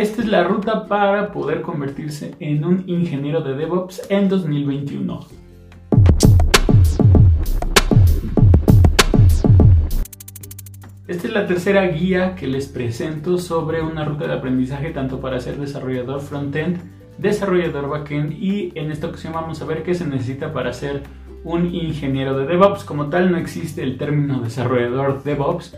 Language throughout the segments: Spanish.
Esta es la ruta para poder convertirse en un ingeniero de DevOps en 2021. Esta es la tercera guía que les presento sobre una ruta de aprendizaje tanto para ser desarrollador frontend, desarrollador backend y en esta ocasión vamos a ver qué se necesita para ser un ingeniero de DevOps. Como tal no existe el término desarrollador DevOps,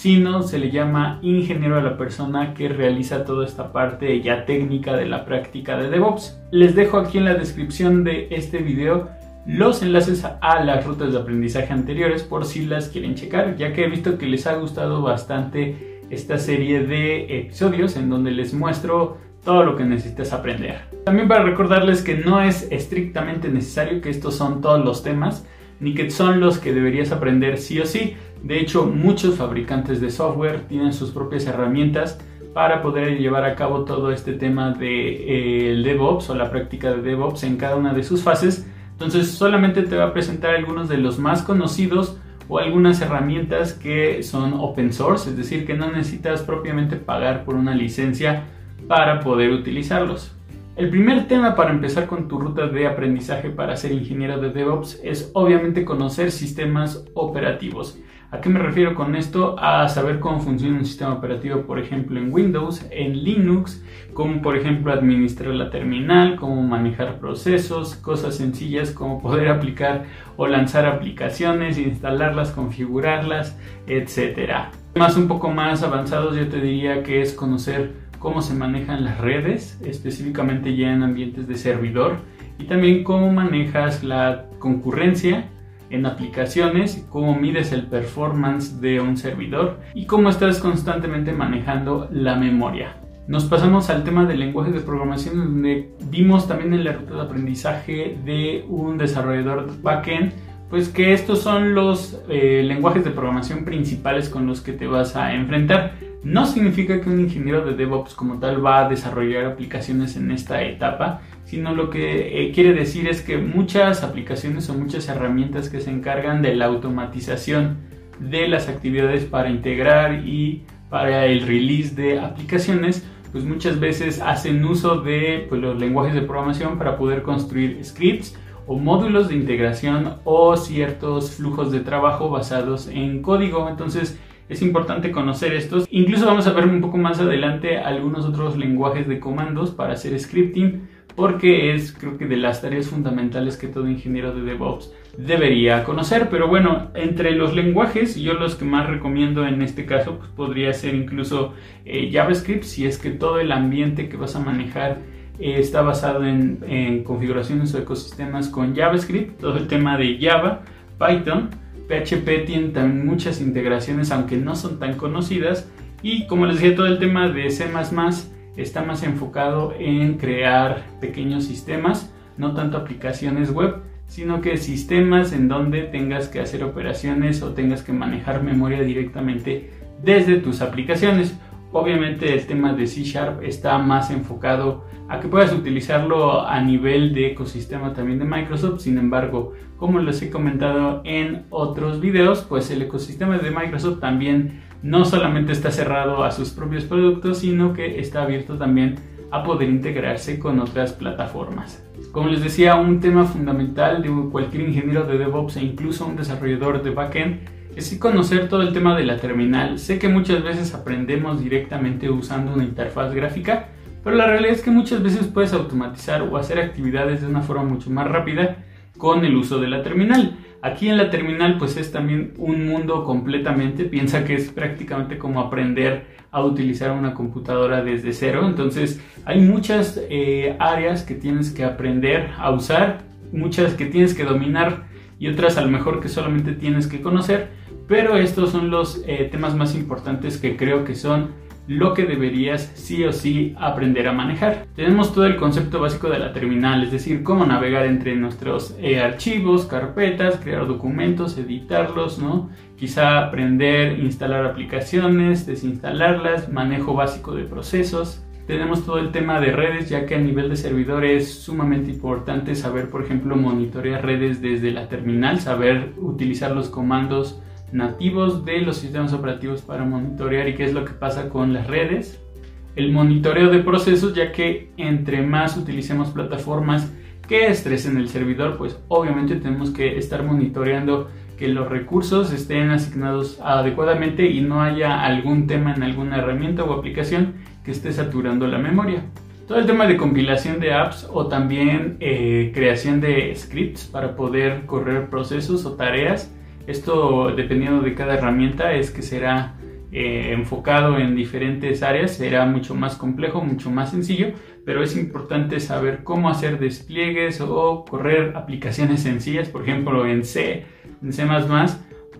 sino se le llama ingeniero a la persona que realiza toda esta parte ya técnica de la práctica de DevOps. Les dejo aquí en la descripción de este video los enlaces a las rutas de aprendizaje anteriores por si las quieren checar, ya que he visto que les ha gustado bastante esta serie de episodios en donde les muestro todo lo que necesitas aprender. También para recordarles que no es estrictamente necesario que estos son todos los temas, ni que son los que deberías aprender sí o sí. De hecho, muchos fabricantes de software tienen sus propias herramientas para poder llevar a cabo todo este tema de eh, DevOps o la práctica de DevOps en cada una de sus fases. Entonces, solamente te va a presentar algunos de los más conocidos o algunas herramientas que son open source, es decir, que no necesitas propiamente pagar por una licencia para poder utilizarlos. El primer tema para empezar con tu ruta de aprendizaje para ser ingeniero de DevOps es obviamente conocer sistemas operativos. ¿A qué me refiero con esto? A saber cómo funciona un sistema operativo, por ejemplo, en Windows, en Linux, cómo, por ejemplo, administrar la terminal, cómo manejar procesos, cosas sencillas como poder aplicar o lanzar aplicaciones, instalarlas, configurarlas, etc. Más un poco más avanzados yo te diría que es conocer cómo se manejan las redes, específicamente ya en ambientes de servidor, y también cómo manejas la concurrencia en aplicaciones, cómo mides el performance de un servidor y cómo estás constantemente manejando la memoria. Nos pasamos al tema del lenguaje de programación donde vimos también en la ruta de aprendizaje de un desarrollador backend pues que estos son los eh, lenguajes de programación principales con los que te vas a enfrentar. No significa que un ingeniero de DevOps como tal va a desarrollar aplicaciones en esta etapa, sino lo que eh, quiere decir es que muchas aplicaciones o muchas herramientas que se encargan de la automatización de las actividades para integrar y para el release de aplicaciones, pues muchas veces hacen uso de pues, los lenguajes de programación para poder construir scripts o módulos de integración o ciertos flujos de trabajo basados en código. Entonces, es importante conocer estos. Incluso vamos a ver un poco más adelante algunos otros lenguajes de comandos para hacer scripting, porque es creo que de las tareas fundamentales que todo ingeniero de DevOps debería conocer. Pero bueno, entre los lenguajes, yo los que más recomiendo en este caso pues, podría ser incluso eh, JavaScript, si es que todo el ambiente que vas a manejar eh, está basado en, en configuraciones o ecosistemas con JavaScript, todo el tema de Java, Python PHP tiene también muchas integraciones, aunque no son tan conocidas. Y como les decía, todo el tema de C está más enfocado en crear pequeños sistemas, no tanto aplicaciones web, sino que sistemas en donde tengas que hacer operaciones o tengas que manejar memoria directamente desde tus aplicaciones. Obviamente el tema de C Sharp está más enfocado a que puedas utilizarlo a nivel de ecosistema también de Microsoft. Sin embargo, como les he comentado en otros videos, pues el ecosistema de Microsoft también no solamente está cerrado a sus propios productos, sino que está abierto también a poder integrarse con otras plataformas. Como les decía, un tema fundamental de cualquier ingeniero de DevOps e incluso un desarrollador de backend es conocer todo el tema de la terminal. Sé que muchas veces aprendemos directamente usando una interfaz gráfica, pero la realidad es que muchas veces puedes automatizar o hacer actividades de una forma mucho más rápida con el uso de la terminal. Aquí en la terminal pues es también un mundo completamente, piensa que es prácticamente como aprender a utilizar una computadora desde cero, entonces hay muchas eh, áreas que tienes que aprender a usar, muchas que tienes que dominar y otras a lo mejor que solamente tienes que conocer, pero estos son los eh, temas más importantes que creo que son lo que deberías sí o sí aprender a manejar. Tenemos todo el concepto básico de la terminal, es decir, cómo navegar entre nuestros eh, archivos, carpetas, crear documentos, editarlos, ¿no? Quizá aprender, instalar aplicaciones, desinstalarlas, manejo básico de procesos, tenemos todo el tema de redes, ya que a nivel de servidor es sumamente importante saber, por ejemplo, monitorear redes desde la terminal, saber utilizar los comandos nativos de los sistemas operativos para monitorear y qué es lo que pasa con las redes. el monitoreo de procesos, ya que entre más utilicemos plataformas que estresen el servidor, pues obviamente tenemos que estar monitoreando que los recursos estén asignados adecuadamente y no haya algún tema en alguna herramienta o aplicación que esté saturando la memoria. Todo el tema de compilación de apps o también eh, creación de scripts para poder correr procesos o tareas. Esto dependiendo de cada herramienta es que será eh, enfocado en diferentes áreas será mucho más complejo, mucho más sencillo, pero es importante saber cómo hacer despliegues o correr aplicaciones sencillas, por ejemplo en C, en C++,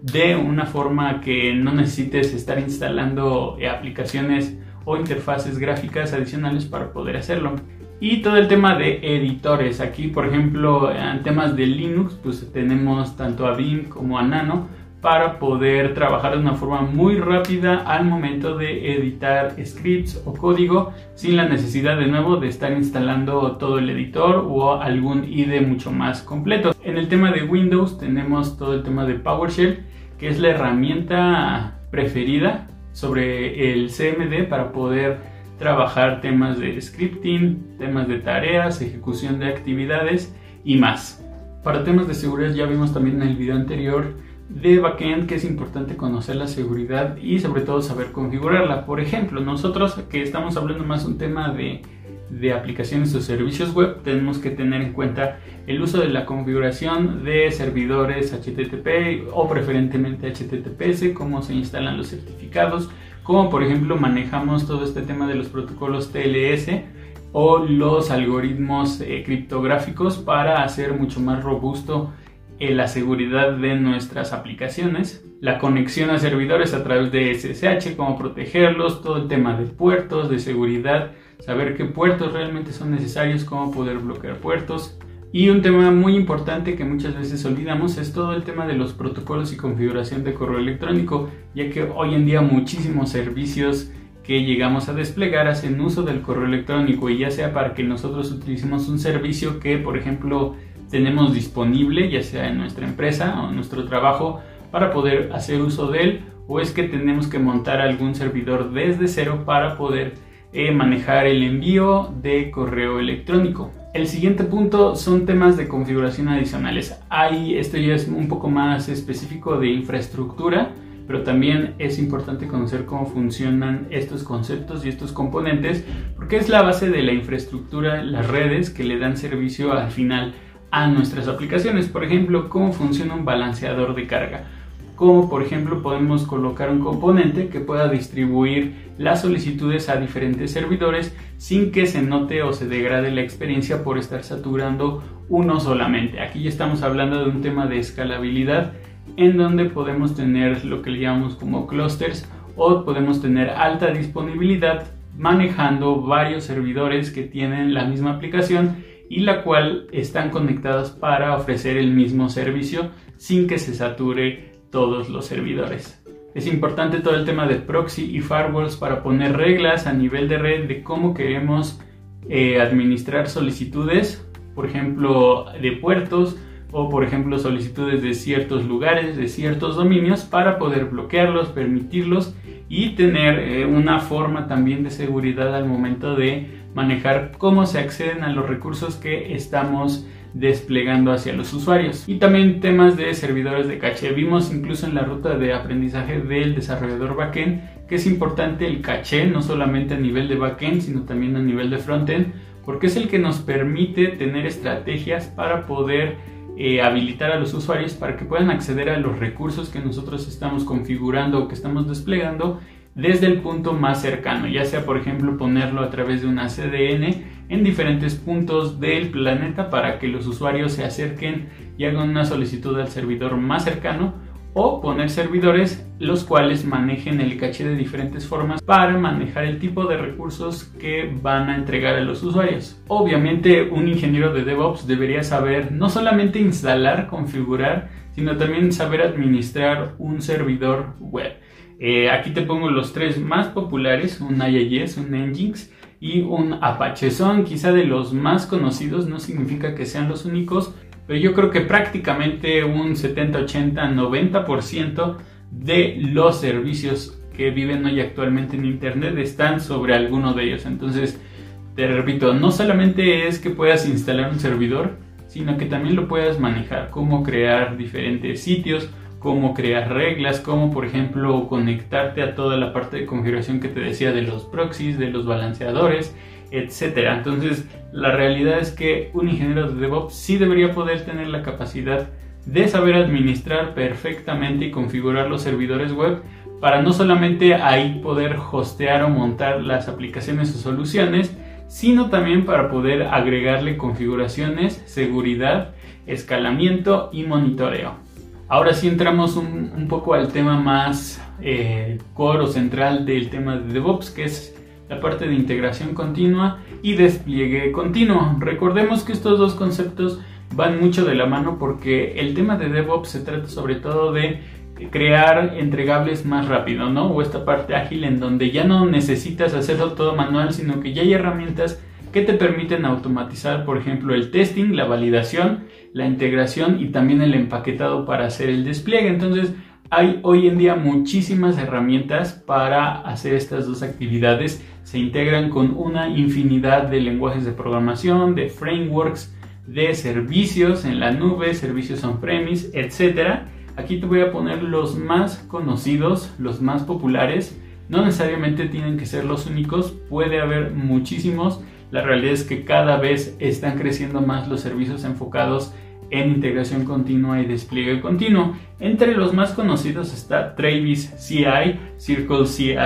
de una forma que no necesites estar instalando aplicaciones o interfaces gráficas adicionales para poder hacerlo. Y todo el tema de editores. Aquí, por ejemplo, en temas de Linux, pues tenemos tanto a Vim como a Nano para poder trabajar de una forma muy rápida al momento de editar scripts o código sin la necesidad de nuevo de estar instalando todo el editor o algún IDE mucho más completo. En el tema de Windows tenemos todo el tema de PowerShell que es la herramienta preferida sobre el CMD para poder trabajar temas de scripting, temas de tareas, ejecución de actividades y más. Para temas de seguridad ya vimos también en el video anterior de backend que es importante conocer la seguridad y sobre todo saber configurarla. Por ejemplo, nosotros que estamos hablando más un tema de, de, aplicaciones o servicios web, tenemos que tener en cuenta el uso de la configuración de servidores HTTP o preferentemente HTTPS, cómo se instalan los certificados, cómo por ejemplo manejamos todo este tema de los protocolos TLS o los algoritmos eh, criptográficos para hacer mucho más robusto la seguridad de nuestras aplicaciones, la conexión a servidores a través de SSH, cómo protegerlos, todo el tema de puertos, de seguridad, saber qué puertos realmente son necesarios, cómo poder bloquear puertos. Y un tema muy importante que muchas veces olvidamos es todo el tema de los protocolos y configuración de correo electrónico, ya que hoy en día muchísimos servicios que llegamos a desplegar hacen uso del correo electrónico y ya sea para que nosotros utilicemos un servicio que por ejemplo tenemos disponible, ya sea en nuestra empresa o en nuestro trabajo, para poder hacer uso de él, o es que tenemos que montar algún servidor desde cero para poder eh, manejar el envío de correo electrónico. El siguiente punto son temas de configuración adicionales. Ahí esto ya es un poco más específico de infraestructura, pero también es importante conocer cómo funcionan estos conceptos y estos componentes, porque es la base de la infraestructura, las redes que le dan servicio al final a nuestras aplicaciones. Por ejemplo, cómo funciona un balanceador de carga. Cómo, por ejemplo, podemos colocar un componente que pueda distribuir las solicitudes a diferentes servidores sin que se note o se degrade la experiencia por estar saturando uno solamente. Aquí ya estamos hablando de un tema de escalabilidad en donde podemos tener lo que le llamamos como clusters o podemos tener alta disponibilidad manejando varios servidores que tienen la misma aplicación y la cual están conectadas para ofrecer el mismo servicio sin que se sature todos los servidores. Es importante todo el tema de proxy y firewalls para poner reglas a nivel de red de cómo queremos eh, administrar solicitudes, por ejemplo, de puertos o por ejemplo solicitudes de ciertos lugares, de ciertos dominios para poder bloquearlos, permitirlos y tener eh, una forma también de seguridad al momento de manejar cómo se acceden a los recursos que estamos desplegando hacia los usuarios. Y también temas de servidores de caché. Vimos incluso en la ruta de aprendizaje del desarrollador backend que es importante el caché, no solamente a nivel de backend, sino también a nivel de frontend, porque es el que nos permite tener estrategias para poder eh, habilitar a los usuarios para que puedan acceder a los recursos que nosotros estamos configurando o que estamos desplegando desde el punto más cercano, ya sea por ejemplo ponerlo a través de una CDN en diferentes puntos del planeta para que los usuarios se acerquen y hagan una solicitud al servidor más cercano o poner servidores los cuales manejen el caché de diferentes formas para manejar el tipo de recursos que van a entregar a los usuarios. Obviamente un ingeniero de DevOps debería saber no solamente instalar, configurar, sino también saber administrar un servidor web. Eh, aquí te pongo los tres más populares, un IIS, un Nginx y un Apache. Son quizá de los más conocidos, no significa que sean los únicos, pero yo creo que prácticamente un 70, 80, 90% de los servicios que viven hoy actualmente en Internet están sobre alguno de ellos. Entonces, te repito, no solamente es que puedas instalar un servidor, sino que también lo puedas manejar, cómo crear diferentes sitios, cómo crear reglas, cómo por ejemplo conectarte a toda la parte de configuración que te decía de los proxies, de los balanceadores, etcétera. Entonces, la realidad es que un ingeniero de DevOps sí debería poder tener la capacidad de saber administrar perfectamente y configurar los servidores web para no solamente ahí poder hostear o montar las aplicaciones o soluciones, sino también para poder agregarle configuraciones, seguridad, escalamiento y monitoreo. Ahora sí entramos un, poco al tema más eh, core o central del tema de DevOps, que es la parte de integración continua y despliegue continuo. Recordemos que estos dos conceptos van mucho de la mano porque el tema de DevOps se trata sobre todo de crear entregables más rápido, ¿no? O esta parte ágil en donde ya no necesitas hacerlo todo manual, sino que ya hay herramientas que te permiten automatizar, por ejemplo, el testing, la validación, la integración y también el empaquetado para hacer el despliegue. Entonces, hay hoy en día muchísimas herramientas para hacer estas dos actividades. Se integran con una infinidad de lenguajes de programación, de frameworks, de servicios en la nube, servicios on-premise, etc. Aquí te voy a poner los más conocidos, los más populares. No necesariamente tienen que ser los únicos, puede haber muchísimos la realidad es que cada vez están creciendo más los servicios enfocados en integración continua y despliegue continuo. Entre los más conocidos está Travis CI, Circle CI,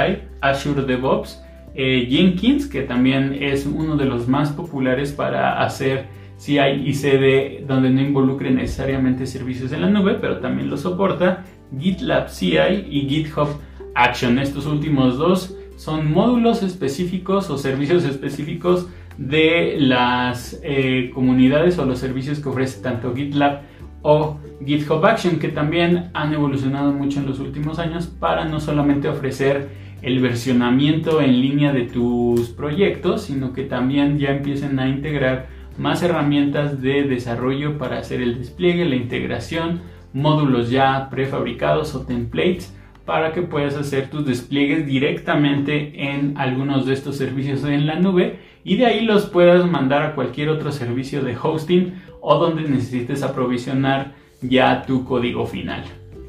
Azure DevOps, eh, Jenkins, que también es uno de los más populares para hacer CI y CD donde no involucre necesariamente servicios en la nube, pero también lo soporta, GitLab CI y GitHub Action. Estos últimos dos son módulos específicos o servicios específicos de las eh, comunidades o los servicios que ofrece tanto GitLab o GitHub Action, que también han evolucionado mucho en los últimos años para no solamente ofrecer el versionamiento en línea de tus proyectos, sino que también ya empiecen a integrar más herramientas de desarrollo para hacer el despliegue, la integración, módulos ya prefabricados o templates para que puedas hacer tus despliegues directamente en algunos de estos servicios en la nube y de ahí los puedas mandar a cualquier otro servicio de hosting o donde necesites aprovisionar ya tu código final.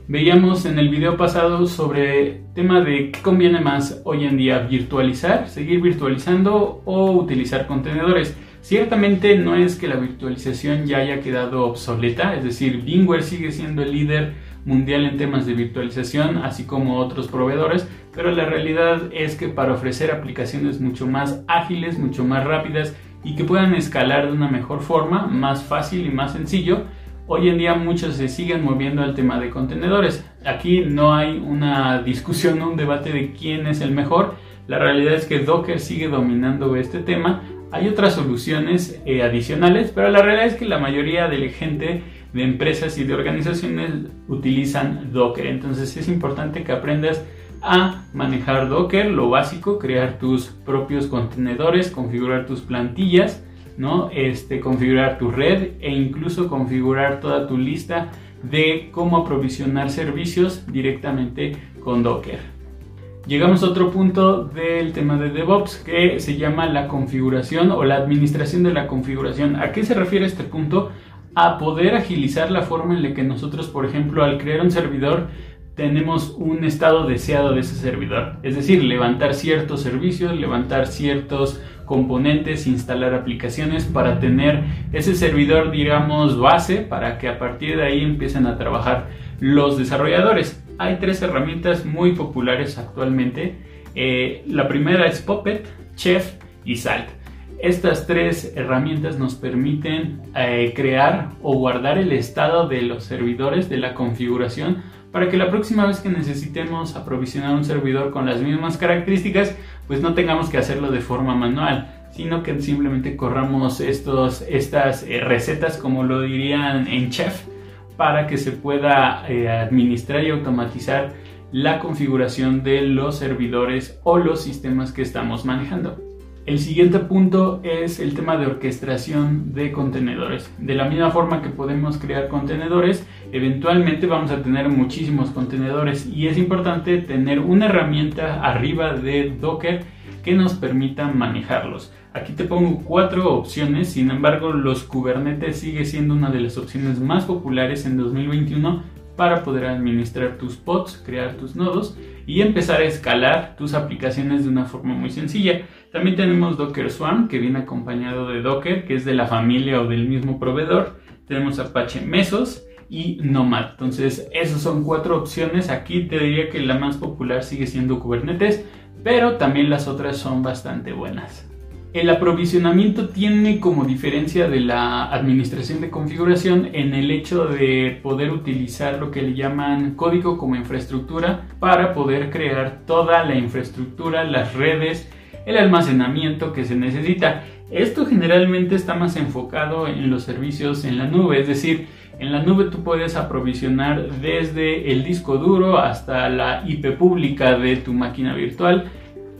Veíamos en el video pasado sobre tema de qué conviene más hoy en día virtualizar, seguir virtualizando o utilizar contenedores. Ciertamente no es que la virtualización ya haya quedado obsoleta, es decir, VMware sigue siendo el líder mundial en temas de virtualización, así como otros proveedores, pero la realidad es que para ofrecer aplicaciones mucho más ágiles, mucho más rápidas y que puedan escalar de una mejor forma, más fácil y más sencillo, hoy en día muchos se siguen moviendo al tema de contenedores. Aquí no hay una discusión, un debate de quién es el mejor. La realidad es que Docker sigue dominando este tema. Hay otras soluciones eh, adicionales, pero la realidad es que la mayoría de la gente de empresas y de organizaciones utilizan Docker. Entonces es importante que aprendas a manejar Docker, lo básico, crear tus propios contenedores, configurar tus plantillas, ¿no? Este, configurar tu red e incluso configurar toda tu lista de cómo aprovisionar servicios directamente con Docker. Llegamos a otro punto del tema de DevOps que se llama la configuración o la administración de la configuración. ¿A qué se refiere este punto? A poder agilizar la forma en la que nosotros, por ejemplo, al crear un servidor, tenemos un estado deseado de ese servidor. Es decir, levantar ciertos servicios, levantar ciertos componentes, instalar aplicaciones para tener ese servidor, digamos, base para que a partir de ahí empiecen a trabajar los desarrolladores. Hay tres herramientas muy populares actualmente. Eh, la primera es Puppet, Chef y Salt. Estas tres herramientas nos permiten eh, crear o guardar el estado de los servidores de la configuración para que la próxima vez que necesitemos aprovisionar un servidor con las mismas características, pues no tengamos que hacerlo de forma manual, sino que simplemente corramos estos, estas eh, recetas, como lo dirían en Chef, para que se pueda eh, administrar y automatizar la configuración de los servidores o los sistemas que estamos manejando. El siguiente punto es el tema de orquestación de contenedores. De la misma forma que podemos crear contenedores, eventualmente vamos a tener muchísimos contenedores y es importante tener una herramienta arriba de Docker que nos permita manejarlos. Aquí te pongo cuatro opciones, sin embargo los Kubernetes sigue siendo una de las opciones más populares en 2021 para poder administrar tus pods, crear tus nodos y empezar a escalar tus aplicaciones de una forma muy sencilla. También tenemos Docker Swarm, que viene acompañado de Docker, que es de la familia o del mismo proveedor. Tenemos Apache Mesos y Nomad. Entonces, esas son cuatro opciones. Aquí te diría que la más popular sigue siendo Kubernetes, pero también las otras son bastante buenas. El aprovisionamiento tiene como diferencia de la administración de configuración en el hecho de poder utilizar lo que le llaman código como infraestructura para poder crear toda la infraestructura, las redes, el almacenamiento que se necesita. Esto generalmente está más enfocado en los servicios en la nube, es decir, en la nube tú puedes aprovisionar desde el disco duro hasta la IP pública de tu máquina virtual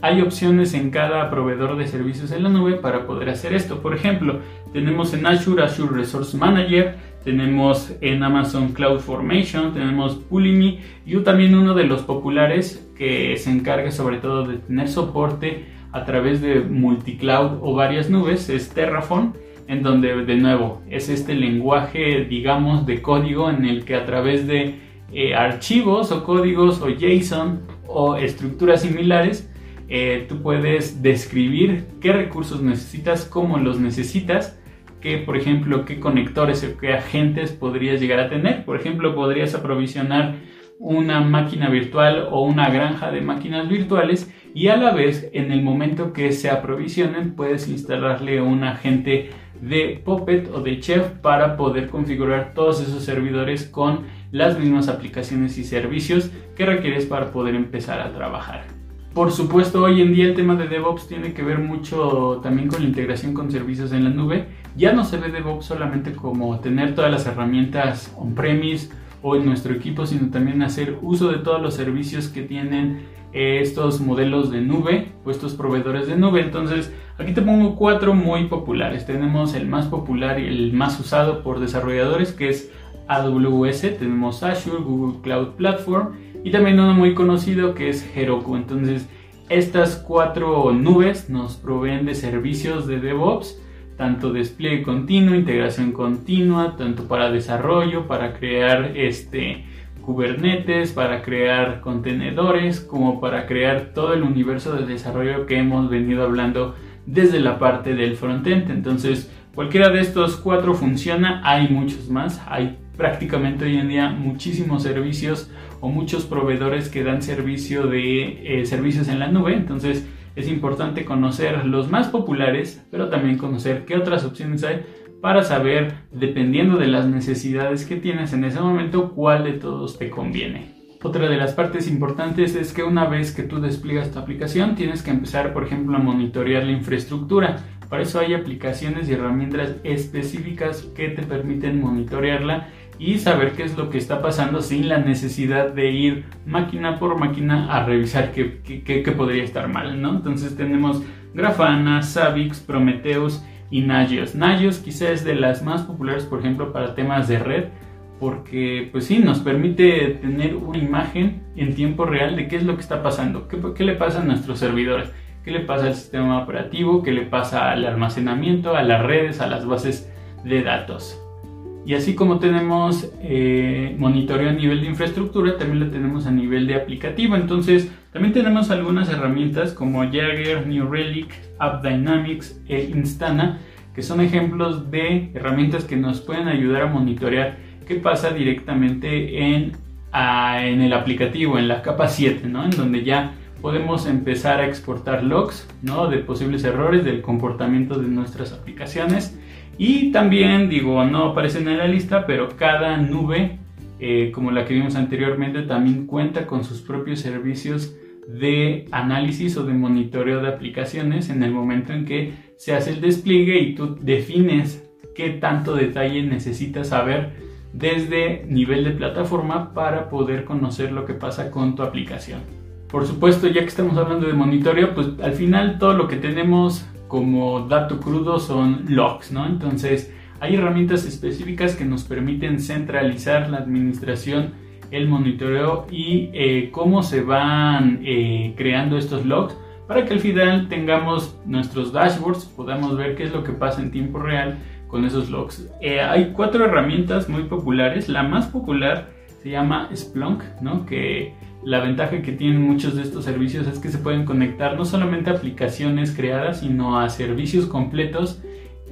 hay opciones en cada proveedor de servicios en la nube para poder hacer esto. Por ejemplo, tenemos en Azure Azure Resource Manager, tenemos en Amazon Cloud Formation, tenemos Pulimi y también uno de los populares que se encarga sobre todo de tener soporte a través de multicloud o varias nubes es Terraform en donde de nuevo es este lenguaje digamos de código en el que a través de eh, archivos o códigos o JSON o estructuras similares eh, tú puedes describir qué recursos necesitas, cómo los necesitas, qué, por ejemplo, qué conectores o qué agentes podrías llegar a tener. Por ejemplo, podrías aprovisionar una máquina virtual o una granja de máquinas virtuales y a la vez en el momento que se aprovisionen puedes instalarle un agente de Puppet o de Chef para poder configurar todos esos servidores con las mismas aplicaciones y servicios que requieres para poder empezar a trabajar. Por supuesto, hoy en día el tema de DevOps tiene que ver mucho también con la integración con servicios en la nube. Ya no se ve DevOps solamente como tener todas las herramientas on-premise en nuestro equipo, sino también hacer uso de todos los servicios que tienen eh, estos modelos de nube o estos proveedores de nube. Entonces, aquí te pongo cuatro muy populares. Tenemos el más popular y el más usado por desarrolladores, que es AWS. Tenemos Azure, Google Cloud Platform y también uno muy conocido que es Heroku. Entonces, estas cuatro nubes nos proveen de servicios de DevOps, tanto despliegue continuo, integración continua, tanto para desarrollo, para crear este Kubernetes, para crear contenedores, como para crear todo el universo de desarrollo que hemos venido hablando desde la parte del frontend. Entonces, cualquiera de estos cuatro funciona, hay muchos más, hay prácticamente hoy en día muchísimos servicios o muchos proveedores que dan servicio de eh, servicios en la nube. Entonces es importante conocer los más populares, pero también conocer qué otras opciones hay para saber, dependiendo de las necesidades que tienes en ese momento, cuál de todos te conviene. Otra de las partes importantes es que una vez que tú despliegas tu aplicación, tienes que empezar, por ejemplo, a monitorear la infraestructura. Para eso hay aplicaciones y herramientas específicas que te permiten monitorearla y saber qué es lo que está pasando sin la necesidad de ir máquina por máquina a revisar qué, qué, podría estar mal, ¿no? Entonces tenemos Grafana, Savix, Prometheus y Nagios. Nagios quizás es de las más populares, por ejemplo, para temas de red, porque pues sí, nos permite tener una imagen en tiempo real de qué es lo que está pasando, qué, qué le pasa a nuestros servidores, qué le pasa al sistema operativo, qué le pasa al almacenamiento, a las redes, a las bases de datos. Y así como tenemos eh, monitoreo a nivel de infraestructura, también lo tenemos a nivel de aplicativo. Entonces, también tenemos algunas herramientas como Jagger, New Relic, AppDynamics e Instana, que son ejemplos de herramientas que nos pueden ayudar a monitorear qué pasa directamente en, en el aplicativo, en la capa 7, ¿no? en donde ya podemos empezar a exportar logs ¿no? de posibles errores del comportamiento de nuestras aplicaciones y también, digo, no aparecen en la lista, pero cada nube, eh, como la que vimos anteriormente, también cuenta con sus propios servicios de análisis o de monitoreo de aplicaciones en el momento en que se hace el despliegue y tú defines qué tanto detalle necesitas saber desde nivel de plataforma para poder conocer lo que pasa con tu aplicación. Por supuesto, ya que estamos hablando de monitoreo, pues al final todo lo que tenemos como dato crudo son logs, ¿no? Entonces hay herramientas específicas que nos permiten centralizar la administración, el monitoreo y eh, cómo se van eh, creando estos logs para que al final tengamos nuestros dashboards, podamos ver qué es lo que pasa en tiempo real con esos logs. Eh, hay cuatro herramientas muy populares. La más popular se llama Splunk, ¿no? que la ventaja que tienen muchos de estos servicios es que se pueden conectar no solamente a aplicaciones creadas, sino a servicios completos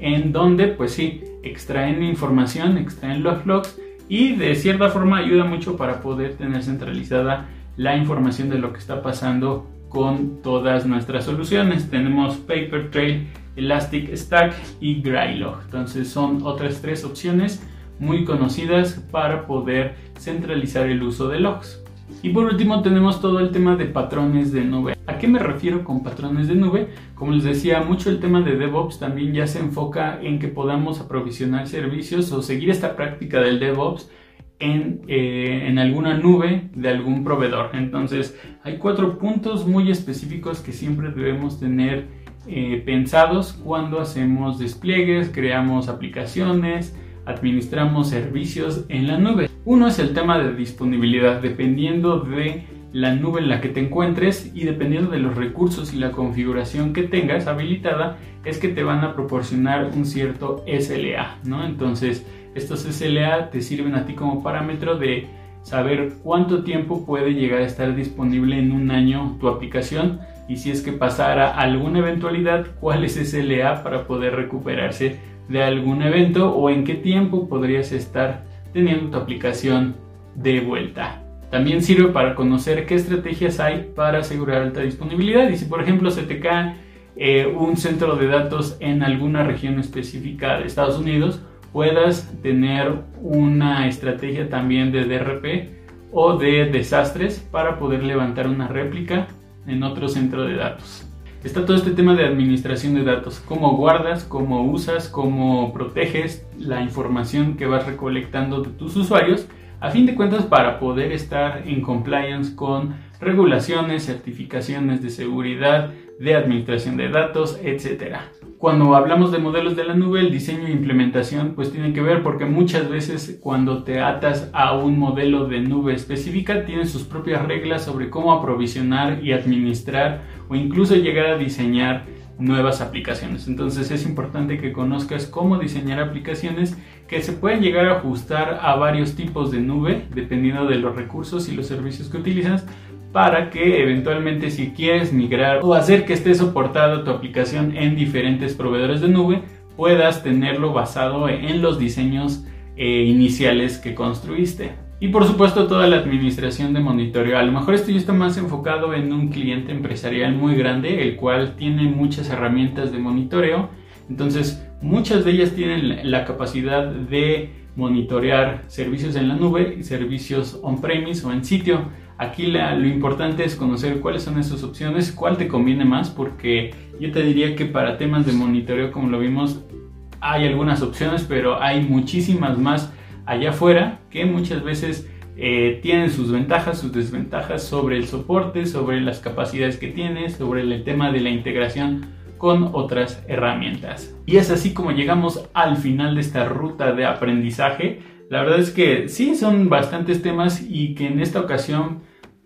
en donde, pues sí, extraen información, extraen los logs y de cierta forma ayuda mucho para poder tener centralizada la información de lo que está pasando con todas nuestras soluciones. Tenemos Papertrail, Elastic Stack y Graylog. Entonces son otras tres opciones muy conocidas para poder centralizar el uso de logs. Y por último tenemos todo el tema de patrones de nube. ¿A qué me refiero con patrones de nube? Como les decía, mucho el tema de DevOps también ya se enfoca en que podamos aprovisionar servicios o seguir esta práctica del DevOps en, eh, en, alguna nube de algún proveedor. Entonces hay cuatro puntos muy específicos que siempre debemos tener eh, pensados cuando hacemos despliegues, creamos aplicaciones, administramos servicios en la nube. Uno es el tema de disponibilidad, dependiendo de la nube en la que te encuentres y dependiendo de los recursos y la configuración que tengas habilitada, es que te van a proporcionar un cierto SLA, ¿no? Entonces, estos SLA te sirven a ti como parámetro de saber cuánto tiempo puede llegar a estar disponible en un año tu aplicación y si es que pasara alguna eventualidad, cuál es SLA para poder recuperarse de algún evento o en qué tiempo podrías estar teniendo tu aplicación de vuelta. También sirve para conocer qué estrategias hay para asegurar alta disponibilidad y si por ejemplo se te cae eh, un centro de datos en alguna región específica de Estados Unidos, puedas tener una estrategia también de DRP o de desastres para poder levantar una réplica en otro centro de datos está todo este tema de administración de datos, cómo guardas, cómo usas, cómo proteges la información que vas recolectando de tus usuarios, a fin de cuentas para poder estar en compliance con regulaciones, certificaciones de seguridad, de administración de datos, etc. Cuando hablamos de modelos de la nube, el diseño e implementación pues tienen que ver porque muchas veces cuando te atas a un modelo de nube específica tienen sus propias reglas sobre cómo aprovisionar y administrar o incluso llegar a diseñar nuevas aplicaciones. Entonces es importante que conozcas cómo diseñar aplicaciones que se pueden llegar a ajustar a varios tipos de nube dependiendo de los recursos y los servicios que utilizas para que eventualmente si quieres migrar o hacer que esté soportada tu aplicación en diferentes proveedores de nube puedas tenerlo basado en los diseños eh, iniciales que construiste. Y por supuesto toda la administración de monitoreo. A lo mejor esto ya está más enfocado en un cliente empresarial muy grande, el cual tiene muchas herramientas de monitoreo. Entonces muchas de ellas tienen la capacidad de monitorear servicios en la nube y servicios on-premise o en sitio. Aquí lo importante es conocer cuáles son esas opciones, cuál te conviene más, porque yo te diría que para temas de monitoreo, como lo vimos, hay algunas opciones, pero hay muchísimas más allá afuera que muchas veces eh, tienen sus ventajas, sus desventajas sobre el soporte, sobre las capacidades que tienes, sobre el tema de la integración con otras herramientas. Y es así como llegamos al final de esta ruta de aprendizaje. La verdad es que sí son bastantes temas y que en esta ocasión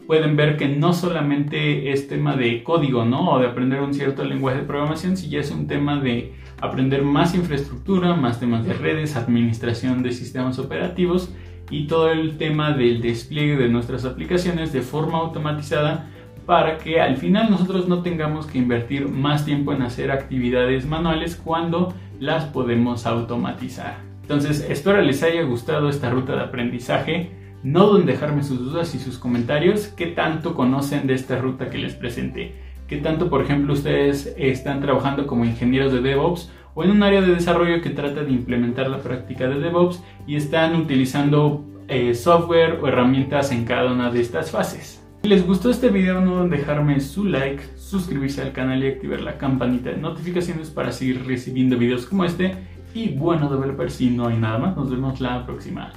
pueden ver que no solamente es tema de código, ¿no? O de aprender un cierto lenguaje de programación, si ya es un tema de aprender más infraestructura, más temas de redes, administración de sistemas operativos y todo el tema del despliegue de nuestras aplicaciones de forma automatizada para que al final nosotros no tengamos que invertir más tiempo en hacer actividades manuales cuando las podemos automatizar. Entonces, espero les haya gustado esta ruta de aprendizaje. No duden dejarme sus dudas y sus comentarios. ¿Qué tanto conocen de esta ruta que les presenté? ¿Qué tanto, por ejemplo, ustedes están trabajando como ingenieros de DevOps o en un área de desarrollo que trata de implementar la práctica de DevOps y están utilizando eh, software o herramientas en cada una de estas fases? Si les gustó este video no duden dejarme su like, suscribirse al canal y activar la campanita de notificaciones para seguir recibiendo videos como este. Y bueno, developers, si no hay nada más, nos vemos la próxima.